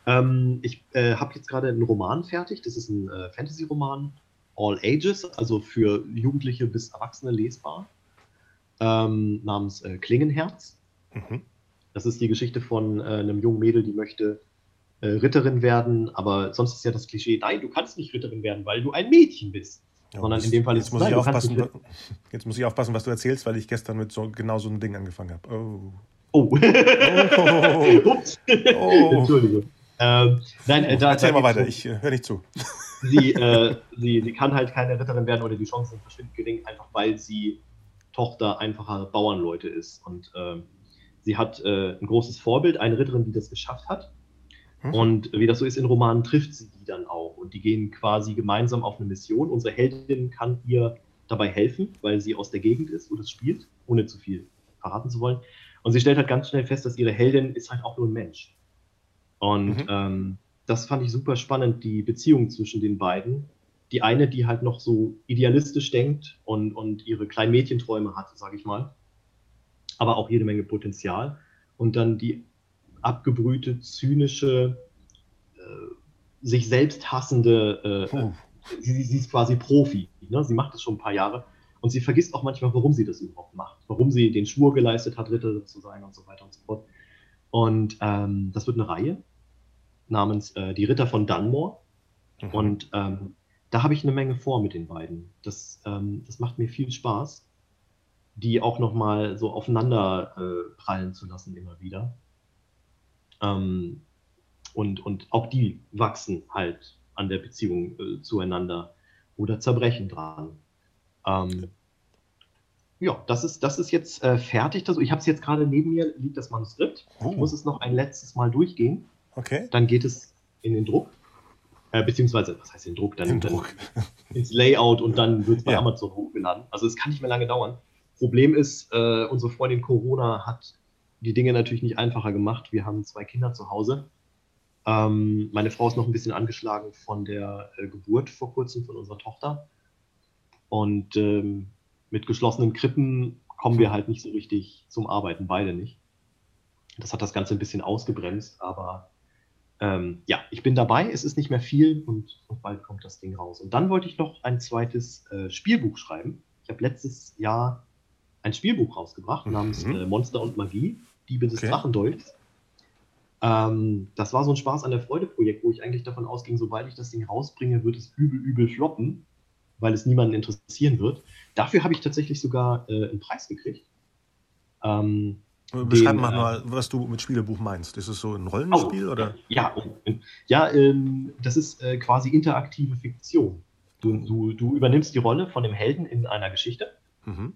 Ähm, ich äh, habe jetzt gerade einen Roman fertig. Das ist ein äh, Fantasy-Roman, All Ages, also für Jugendliche bis Erwachsene lesbar, ähm, namens äh, Klingenherz. Mhm. Das ist die Geschichte von äh, einem jungen Mädel, die möchte äh, Ritterin werden, aber sonst ist ja das Klischee, nein, du kannst nicht Ritterin werden, weil du ein Mädchen bist. Ja, Sondern jetzt- in dem Fall ist jetzt es, muss, ich nein, kannst aufpassen, jetzt muss ich aufpassen, was du erzählst, weil ich gestern mit so, genau so einem Ding angefangen habe. Oh. Oh. Oh. Ups. Oh. Entschuldigung. Ähm, nein, äh, da, Erzähl da mal weiter, um- ich äh, höre nicht zu. sie, äh, sie, sie kann halt keine Ritterin werden oder die Chancen sind verschwindend gering, einfach weil sie Tochter einfacher Bauernleute ist. Und ähm, sie hat äh, ein großes Vorbild, eine Ritterin, die das geschafft hat. Mhm. Und wie das so ist in Romanen, trifft sie die dann auch. Und die gehen quasi gemeinsam auf eine Mission. Unsere Heldin kann ihr dabei helfen, weil sie aus der Gegend ist, wo das spielt, ohne zu viel verraten zu wollen. Und sie stellt halt ganz schnell fest, dass ihre Heldin ist halt auch nur ein Mensch. Und mhm. ähm, das fand ich super spannend, die Beziehung zwischen den beiden. Die eine, die halt noch so idealistisch denkt und, und ihre kleinen Mädchenträume hat, sage ich mal, aber auch jede Menge Potenzial. Und dann die abgebrühte, zynische, äh, sich selbst hassende, äh, sie, sie, ist quasi Profi. Ne? Sie macht es schon ein paar Jahre und sie vergisst auch manchmal, warum sie das überhaupt macht, warum sie den Schwur geleistet hat, Ritter zu sein und so weiter und so fort. Und ähm, das wird eine Reihe namens äh, Die Ritter von Dunmore. Mhm. Und ähm, da habe ich eine Menge vor mit den beiden. Das, ähm, das macht mir viel Spaß, die auch nochmal so aufeinander äh, prallen zu lassen immer wieder. Ähm, und, und auch die wachsen halt an der Beziehung äh, zueinander oder zerbrechen dran. Ähm, ja, das ist, das ist jetzt äh, fertig. Das, ich habe es jetzt gerade neben mir, liegt das Manuskript. Oh. Ich muss es noch ein letztes Mal durchgehen. Okay. Dann geht es in den Druck. Äh, beziehungsweise, was heißt den Druck? Dann, den Druck. Dann ins Layout und dann wird es bei ja. Amazon hochgeladen. Also es kann nicht mehr lange dauern. Problem ist, äh, unsere Freundin Corona hat die Dinge natürlich nicht einfacher gemacht. Wir haben zwei Kinder zu Hause. Ähm, meine Frau ist noch ein bisschen angeschlagen von der äh, Geburt vor kurzem von unserer Tochter. Und ähm, mit geschlossenen Krippen kommen wir halt nicht so richtig zum Arbeiten, beide nicht. Das hat das Ganze ein bisschen ausgebremst, aber ähm, ja, ich bin dabei. Es ist nicht mehr viel und, und, bald kommt das Ding raus. Und dann wollte ich noch ein zweites äh, Spielbuch schreiben. Ich habe letztes Jahr ein Spielbuch rausgebracht mhm. namens äh, Monster und Magie, Diebe des okay. Drachendolchs. Ähm, das war so ein Spaß an der Freude-Projekt, wo ich eigentlich davon ausging, sobald ich das Ding rausbringe, wird es übel, übel floppen, weil es niemanden interessieren wird. Dafür habe ich tatsächlich sogar äh, einen Preis gekriegt. Ähm, Beschreib mal, äh, mal, was du mit Spielebuch meinst. Ist es so ein Rollenspiel? Oh, oder? Ja, ja ähm, das ist äh, quasi interaktive Fiktion. Du, du, du, übernimmst die Rolle von dem Helden in einer Geschichte mhm.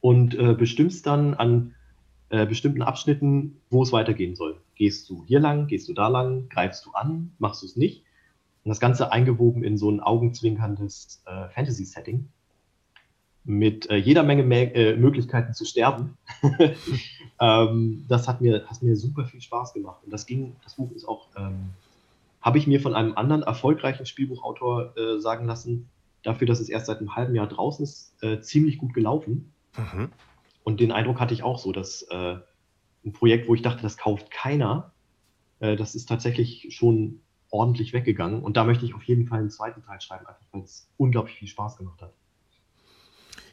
und äh, bestimmst dann an äh, bestimmten Abschnitten, wo es weitergehen soll. Gehst du hier lang, gehst du da lang, greifst du an, machst du es nicht. Und das Ganze eingewoben in so ein augenzwinkerndes äh, Fantasy-Setting mit äh, jeder Menge Mä äh, Möglichkeiten zu sterben. ähm, das hat mir, hat mir super viel Spaß gemacht. Und das ging, das Buch ist auch, ähm, habe ich mir von einem anderen erfolgreichen Spielbuchautor äh, sagen lassen, dafür, dass es erst seit einem halben Jahr draußen ist, äh, ziemlich gut gelaufen. Mhm. Und den Eindruck hatte ich auch so, dass äh, ein Projekt, wo ich dachte, das kauft keiner, äh, das ist tatsächlich schon ordentlich weggegangen. Und da möchte ich auf jeden Fall einen zweiten Teil schreiben, einfach weil es unglaublich viel Spaß gemacht hat.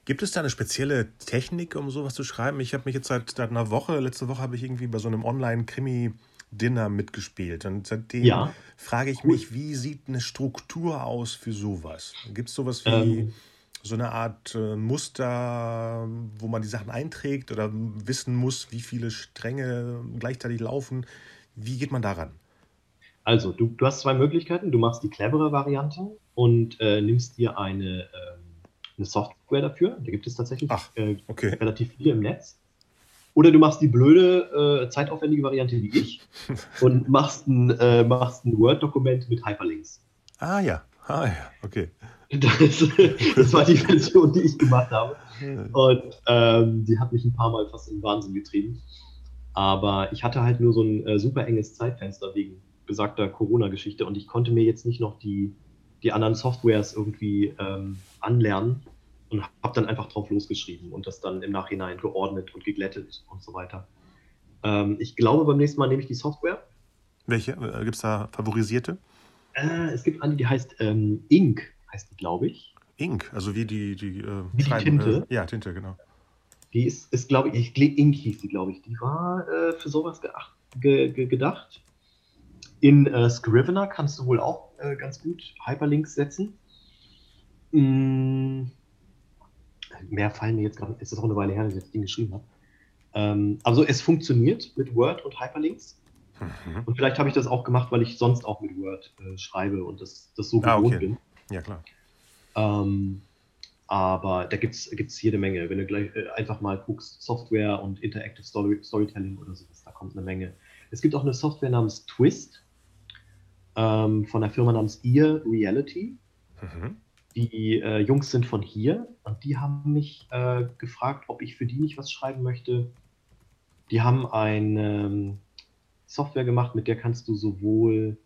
Gibt es da eine spezielle Technik, um sowas zu schreiben? Ich habe mich jetzt seit, seit einer Woche, letzte Woche habe ich irgendwie bei so einem Online-Krimi-Dinner mitgespielt. Und seitdem ja. frage ich mich, wie sieht eine Struktur aus für sowas? Gibt es sowas wie ähm. So eine Art äh, Muster, wo man die Sachen einträgt oder wissen muss, wie viele Stränge gleichzeitig laufen? Wie geht man daran? Also, du, du hast zwei Möglichkeiten. Du machst die clevere Variante und äh, nimmst dir eine. Ähm eine Software dafür. Da gibt es tatsächlich Ach, okay. äh, relativ viele im Netz. Oder du machst die blöde, äh, zeitaufwendige Variante wie ich und machst ein, äh, ein Word-Dokument mit Hyperlinks. Ah ja, ah ja, okay. Das, das, war die Version, die ich gemacht habe. Und ähm, die hat mich ein paar Mal fast in den Wahnsinn getrieben. Aber ich hatte halt nur so ein äh, super enges Zeitfenster wegen besagter Corona-Geschichte und ich konnte mir jetzt nicht noch die, die anderen Softwares irgendwie ähm, anlernen und habe dann einfach drauf losgeschrieben und das dann im Nachhinein geordnet und geglättet und so weiter. Ähm, ich glaube, beim nächsten Mal nehme ich die Software. Welche? Äh, gibt es da favorisierte? Äh, es gibt eine, die heißt ähm, Ink, heißt die, glaube ich. Ink, also wie die, die, äh, wie die Tinte. Äh, ja, Tinte, genau. Die ist, ist glaube ich, ich Ink hieß die, glaube ich. Die war äh, für sowas ge ge gedacht. In äh, Scrivener kannst du wohl auch äh, ganz gut Hyperlinks setzen. Mm, mehr fallen mir jetzt gerade, es ist auch eine Weile her, dass ich das Ding geschrieben habe. Ähm, also es funktioniert mit Word und Hyperlinks. Mhm. Und vielleicht habe ich das auch gemacht, weil ich sonst auch mit Word äh, schreibe und das, das so ah, gewohnt okay. bin. Ja, klar. Ähm, aber da gibt es jede Menge. Wenn du gleich äh, einfach mal guckst, Software und Interactive Story, Storytelling oder sowas, da kommt eine Menge. Es gibt auch eine Software namens Twist. ähm, von einer Firma namens Ear Reality. Mhm. Die äh, Jungs sind von hier und die haben mich äh, gefragt, ob ich für die nicht was schreiben möchte. Die haben eine ähm, Software gemacht, mit der kannst du sowohl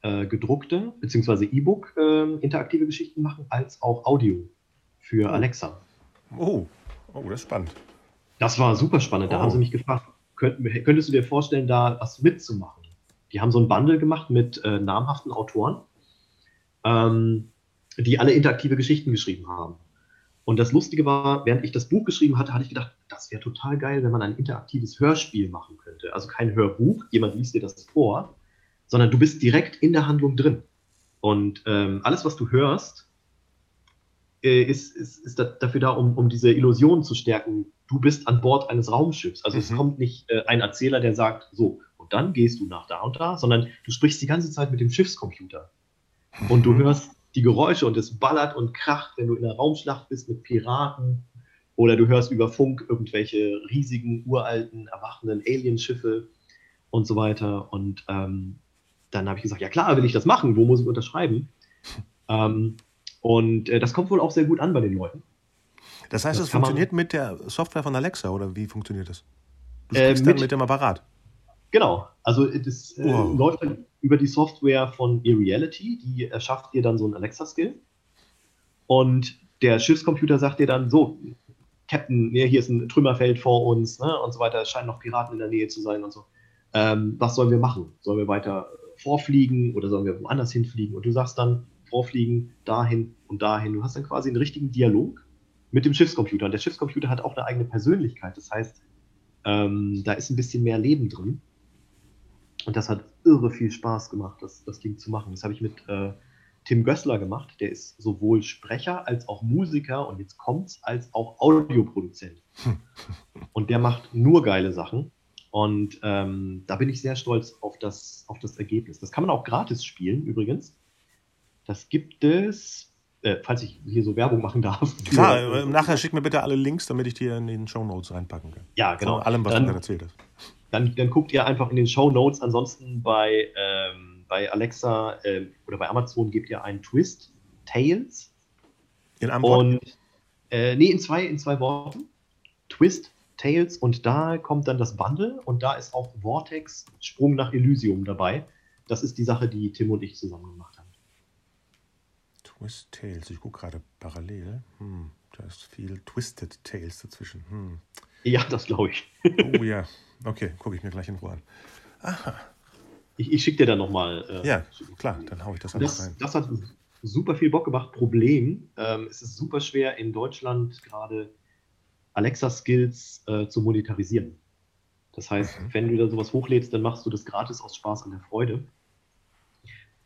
äh, gedruckte bzw. E-Book äh, interaktive Geschichten machen, als auch Audio für oh. Alexa. Oh. oh, das ist spannend. Das war super spannend. Da oh. haben sie mich gefragt, könnt, könntest du dir vorstellen, da was mitzumachen? Die haben so ein Bundle gemacht mit äh, namhaften Autoren, ähm, die alle interaktive Geschichten geschrieben haben. Und das Lustige war, während ich das Buch geschrieben hatte, hatte ich gedacht, das wäre total geil, wenn man ein interaktives Hörspiel machen könnte. Also kein Hörbuch, jemand liest dir das vor, sondern du bist direkt in der Handlung drin. Und ähm, alles, was du hörst, äh, ist, ist, ist dafür da, um, um diese Illusion zu stärken. Du bist an Bord eines Raumschiffs. Also mhm. es kommt nicht äh, ein Erzähler, der sagt, so, und dann gehst du nach da und da, sondern du sprichst die ganze Zeit mit dem Schiffscomputer. Und du mhm. hörst die Geräusche und es ballert und kracht, wenn du in der Raumschlacht bist mit Piraten. Oder du hörst über Funk irgendwelche riesigen, uralten, erwachenden Alienschiffe und so weiter. Und ähm, dann habe ich gesagt, ja klar, will ich das machen, wo muss ich unterschreiben? ähm, und äh, das kommt wohl auch sehr gut an bei den Leuten. Das heißt, es funktioniert mit der Software von Alexa oder wie funktioniert das? Du äh, sprichst äh, mit, dann mit dem Apparat. Genau, also das äh, wow. läuft dann über die Software von eReality, die erschafft dir dann so ein Alexa-Skill. Und der Schiffscomputer sagt dir dann so, Captain, hier ist ein Trümmerfeld vor uns ne, und so weiter, es scheinen noch Piraten in der Nähe zu sein und so. Ähm, was sollen wir machen? Sollen wir weiter vorfliegen oder sollen wir woanders hinfliegen? Und du sagst dann, vorfliegen, dahin und dahin. Du hast dann quasi einen richtigen Dialog mit dem Schiffscomputer. Und der Schiffscomputer hat auch eine eigene Persönlichkeit. Das heißt, ähm, da ist ein bisschen mehr Leben drin. Und das hat irre viel Spaß gemacht, das, das Ding zu machen. Das habe ich mit äh, Tim Gössler gemacht. Der ist sowohl Sprecher als auch Musiker und jetzt kommt's als auch Audioproduzent. und der macht nur geile Sachen. Und ähm, da bin ich sehr stolz auf das, auf das Ergebnis. Das kann man auch gratis spielen, übrigens. Das gibt es, äh, falls ich hier so Werbung machen darf. Klar, äh, nachher schick mir bitte alle Links, damit ich die in den Show Notes reinpacken kann. Ja, genau. Von allem, was dann, du erzählt hast. Dann, dann guckt ihr einfach in den Show Notes. Ansonsten bei, ähm, bei Alexa äh, oder bei Amazon gebt ihr einen Twist, Tales. In einem Wort? Und, äh, nee, in zwei, in zwei Worten. Twist, Tales und da kommt dann das Bundle und da ist auch Vortex Sprung nach Elysium dabei. Das ist die Sache, die Tim und ich zusammen gemacht haben. Twist Tales, ich gucke gerade parallel. Hm, da ist viel Twisted Tales dazwischen. Hm. Ja, das glaube ich. oh ja, okay, gucke ich mir gleich in Ruhe an. Aha. Ich, ich schicke dir dann nochmal. Äh, ja, klar, dann haue ich das alles rein. Das hat super viel Bock gemacht. Problem, ähm, es ist super schwer in Deutschland gerade Alexa-Skills äh, zu monetarisieren. Das heißt, mhm. wenn du da sowas hochlädst, dann machst du das gratis aus Spaß an der Freude.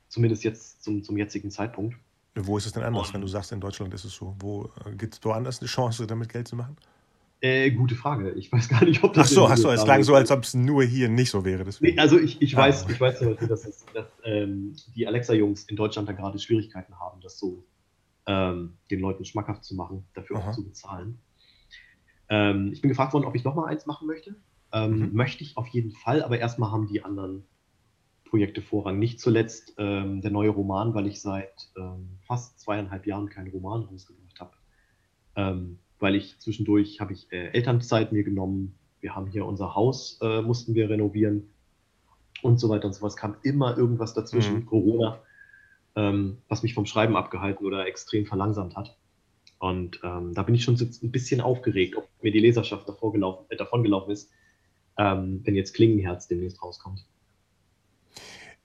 Zumindest jetzt zum, zum jetzigen Zeitpunkt. Wo ist es denn anders, Und, wenn du sagst, in Deutschland ist es so? Wo äh, gibt es woanders eine Chance, damit Geld zu machen? Äh, gute Frage. Ich weiß gar nicht, ob das. Ach so, hast du, es klang so, als ob es nur hier nicht so wäre. Nee, also ich, ich, ah. weiß, ich weiß zum Beispiel, dass, es, dass ähm, die Alexa-Jungs in Deutschland da gerade Schwierigkeiten haben, das so ähm, den Leuten schmackhaft zu machen, dafür Aha. auch zu bezahlen. Ähm, ich bin gefragt worden, ob ich nochmal eins machen möchte. Ähm, mhm. Möchte ich auf jeden Fall, aber erstmal haben die anderen Projekte Vorrang. Nicht zuletzt ähm, der neue Roman, weil ich seit ähm, fast zweieinhalb Jahren keinen Roman rausgebracht habe. Weil ich zwischendurch habe ich äh, Elternzeit mir genommen. Wir haben hier unser Haus, äh, mussten wir renovieren und so weiter und so was. Kam immer irgendwas dazwischen, mhm. Corona, ähm, was mich vom Schreiben abgehalten oder extrem verlangsamt hat. Und ähm, da bin ich schon ein bisschen aufgeregt, ob mir die Leserschaft davor gelaufen, äh, davon gelaufen ist, ähm, wenn jetzt Klingenherz demnächst rauskommt.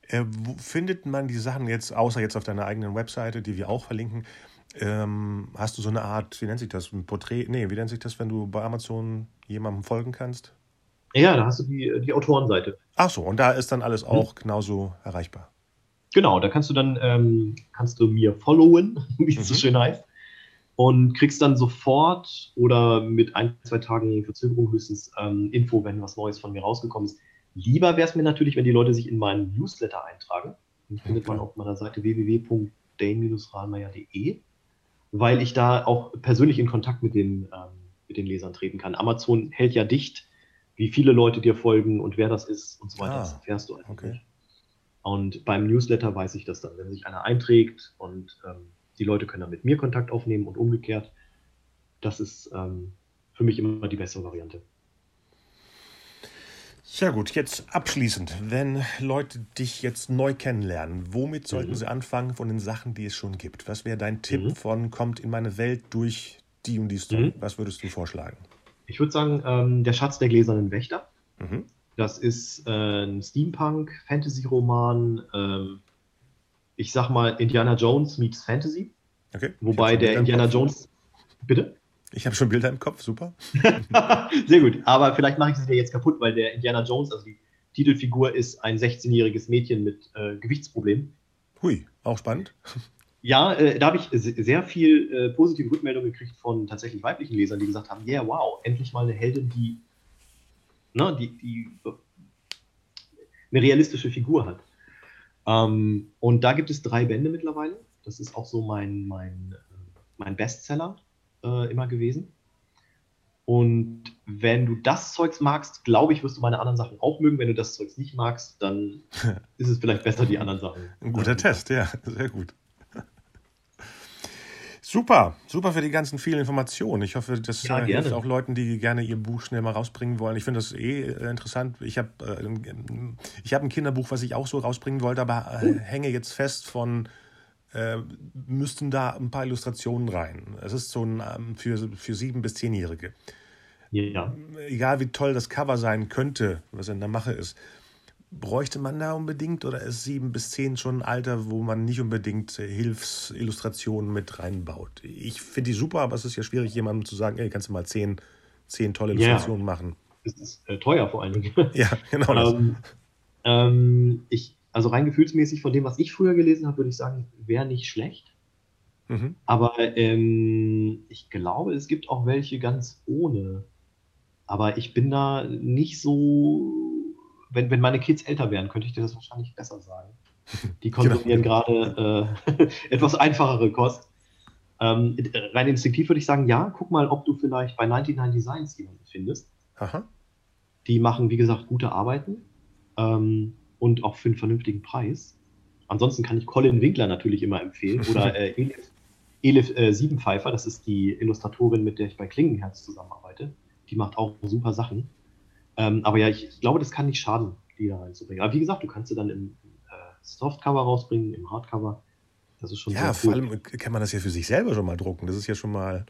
Äh, wo findet man die Sachen jetzt, außer jetzt auf deiner eigenen Webseite, die wir auch verlinken? Ähm, hast du so eine Art, wie nennt sich das, ein Porträt? Nee, wie nennt sich das, wenn du bei Amazon jemandem folgen kannst? Ja, da hast du die, die Autorenseite. Ach so, und da ist dann alles auch mhm. genauso erreichbar. Genau, da kannst du dann ähm, kannst du mir followen, wie es mhm. so schön heißt und kriegst dann sofort oder mit ein, zwei Tagen Verzögerung höchstens ähm, Info, wenn was Neues von mir rausgekommen ist. Lieber wäre es mir natürlich, wenn die Leute sich in meinen Newsletter eintragen. Den findet man auf meiner Seite www.dane-rahlmeier.de, weil ich da auch persönlich in Kontakt mit den, ähm, mit den Lesern treten kann. Amazon hält ja dicht, wie viele Leute dir folgen und wer das ist und so weiter. Ah, das erfährst du einfach okay. nicht. Und beim Newsletter weiß ich das dann, wenn sich einer einträgt und ähm, die Leute können dann mit mir Kontakt aufnehmen und umgekehrt. Das ist ähm, für mich immer die bessere Variante. Ja gut, jetzt abschließend, wenn Leute dich jetzt neu kennenlernen, womit sollten mhm. sie anfangen von den Sachen, die es schon gibt? Was wäre dein Tipp mhm. von kommt in meine Welt durch die und die Story? Mhm. Was würdest du vorschlagen? Ich würde sagen, ähm, der Schatz der gläsernen Wächter. Mhm. Das ist äh, ein Steampunk-Fantasy-Roman. Ähm, ich sag mal Indiana Jones meets Fantasy. Okay. Wobei der Indiana Jones. Bitte? Ich habe schon Bilder im Kopf, super. Sehr gut, aber vielleicht mache ich es dir jetzt kaputt, weil der Indiana Jones, also die Titelfigur, ist ein 16-jähriges Mädchen mit äh, Gewichtsproblemen. Hui, auch spannend. Ja, äh, da habe ich sehr viel äh, positive Rückmeldungen gekriegt von tatsächlich weiblichen Lesern, die gesagt haben: Yeah, wow, endlich mal eine Heldin, die, ne, die, die eine realistische Figur hat. Ähm, und da gibt es drei Bände mittlerweile. Das ist auch so mein, mein, äh, mein Bestseller äh, immer gewesen. Und wenn du das Zeugs magst, glaube ich, wirst du meine anderen Sachen auch mögen. Wenn du das Zeugs nicht magst, dann ist es vielleicht besser, die anderen Sachen. Ein guter Test, ja, sehr gut. Super, super für die ganzen vielen Informationen. Ich hoffe, das ja, äh, hilft auch Leuten, die gerne ihr Buch schnell mal rausbringen wollen. Ich finde das eh äh, interessant. Ich habe äh, ich hab ein Kinderbuch, was ich auch so rausbringen wollte, aber äh, oh. hänge jetzt fest von äh, müssten da ein paar Illustrationen rein. Es ist so ein ähm, für, für sieben- bis zehnjährige. Ja. Egal wie toll das Cover sein könnte, was in der Mache ist, bräuchte man da unbedingt oder ist sieben bis zehn schon ein Alter, wo man nicht unbedingt äh, Hilfsillustrationen mit reinbaut? Ich finde die super, aber es ist ja schwierig, jemandem zu sagen, ey, kannst du mal zehn, zehn tolle Illustrationen ja. machen. Es ist äh, teuer vor allen Dingen. Ja, genau. ähm, ähm, ich, also rein gefühlsmäßig von dem, was ich früher gelesen habe, würde ich sagen, wäre nicht schlecht. Mhm. Aber ähm, ich glaube, es gibt auch welche ganz ohne. Aber ich bin da nicht so. Wenn, wenn meine Kids älter wären, könnte ich dir das wahrscheinlich besser sagen. Die konsumieren genau. gerade äh, etwas einfachere Kost. Ähm, rein instinktiv würde ich sagen, ja, guck mal, ob du vielleicht bei 99 Designs jemanden findest. Aha. Die machen, wie gesagt, gute Arbeiten. Ähm, und auch für einen vernünftigen Preis. Ansonsten kann ich Colin Winkler natürlich immer empfehlen oder äh, Elif, Elif äh, Siebenpfeifer, das ist die Illustratorin, mit der ich bei Klingenherz zusammenarbeite. Die macht auch super Sachen. Ähm, aber ja, ich, ich, glaube, das kann nicht schaden, die da reinzubringen. Aber wie gesagt, du kannst sie dann im äh, Softcover rausbringen, im Hardcover. Das ist schon Ja, vor cool. allem kann man das ja für sich selber schon mal drucken. Das ist ja schon mal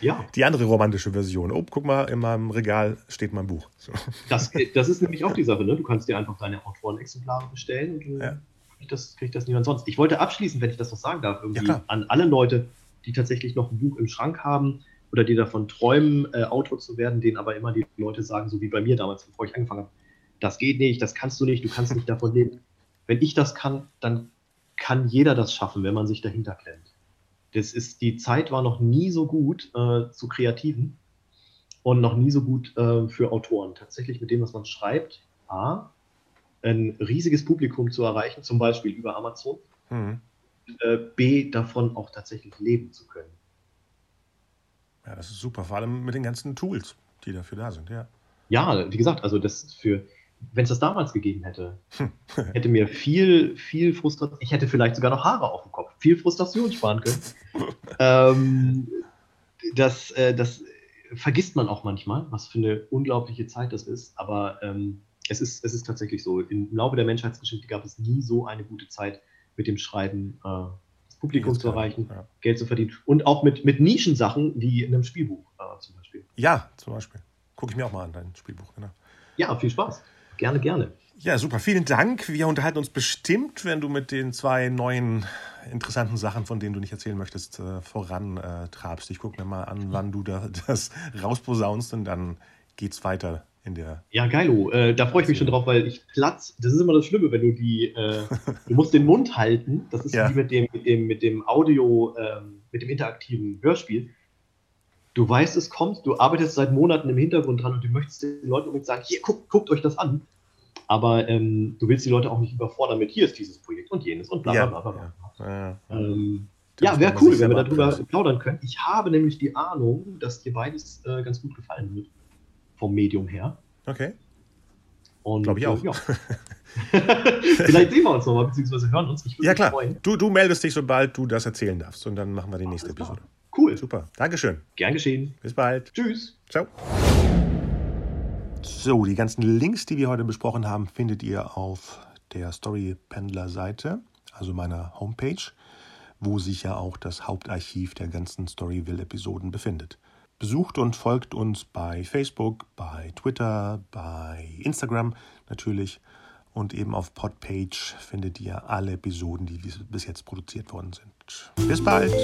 ja. die andere romantische Version. Oh, guck mal, in meinem Regal steht mein Buch. So. Das, das ist nämlich auch die Sache. Ne? Du kannst dir einfach deine Autorenexemplare bestellen und du ja. kriegst das, krieg das niemand sonst. Ich wollte abschließen, wenn ich das noch sagen darf, irgendwie ja, an alle Leute, die tatsächlich noch ein Buch im Schrank haben oder die davon träumen, äh, Autor zu werden, denen aber immer die Leute sagen, so wie bei mir damals, bevor ich angefangen habe, das geht nicht, das kannst du nicht, du kannst nicht davon leben. Wenn ich das kann, dann kann jeder das schaffen, wenn man sich dahinter klemmt. Das ist, die Zeit war noch nie so gut äh, zu Kreativen und noch nie so gut äh, für Autoren. Tatsächlich mit dem, was man schreibt, A, ein riesiges Publikum zu erreichen, zum Beispiel über Amazon, mhm. äh, B, davon auch tatsächlich leben zu können. Ja, das ist super, vor allem mit den ganzen Tools, die dafür da sind, ja. Ja, wie gesagt, also das für, wenn es das damals gegeben hätte, hätte mir viel, viel Frustration, ich hätte vielleicht sogar noch Haare auf dem Kopf, viel Frustration sparen können. ähm, das, äh, das vergisst man auch manchmal, was für eine unglaubliche Zeit das ist, aber ähm, es, ist, es ist tatsächlich so. Im Laufe der Menschheitsgeschichte gab es nie so eine gute Zeit mit dem Schreiben, äh, das Publikum zu erreichen, ja. Geld zu verdienen und auch mit, mit Nischensachen wie in einem Spielbuch äh, zum Beispiel. Ja, zum Beispiel. Gucke ich mir auch mal an, dein Spielbuch, genau. Ja, viel Spaß. Gerne, gerne. Ja, super. Vielen Dank. Wir unterhalten uns bestimmt, wenn du mit den zwei neuen interessanten Sachen, von denen du nicht erzählen möchtest, äh, voran äh, trabst. Ich gucke mir mal an, wann du da, das rausposaunst und dann geht's weiter in der. Ja, geilo. Äh, da freue ich mich schon drauf, weil ich platz. Das ist immer das Schlimme, wenn du die. Äh, du musst den Mund halten. Das ist ja. wie mit dem, mit dem, mit dem Audio, ähm, mit dem interaktiven Hörspiel du weißt, es kommt, du arbeitest seit Monaten im Hintergrund dran und du möchtest den Leuten unbedingt sagen, hier, guckt, guckt euch das an. Aber ähm, du willst die Leute auch nicht überfordern mit, hier ist dieses Projekt und jenes und bla bla bla. bla. Ja, ja, ähm, ja wäre cool, wenn wir darüber plaudern können. Ich habe nämlich die Ahnung, dass dir beides äh, ganz gut gefallen wird. Vom Medium her. Okay. Glaube ich auch. Äh, ja. Vielleicht sehen wir uns nochmal, beziehungsweise hören uns. ja, klar. Du, du meldest dich, sobald du das erzählen darfst. Und dann machen wir die nächste Episode. Cool. Super. Dankeschön. Gern geschehen. Bis bald. Tschüss. Ciao. So, die ganzen Links, die wir heute besprochen haben, findet ihr auf der Story Pendler Seite, also meiner Homepage, wo sich ja auch das Hauptarchiv der ganzen Storyville-Episoden befindet. Besucht und folgt uns bei Facebook, bei Twitter, bei Instagram natürlich und eben auf Podpage findet ihr alle Episoden, die bis jetzt produziert worden sind. Bis bald!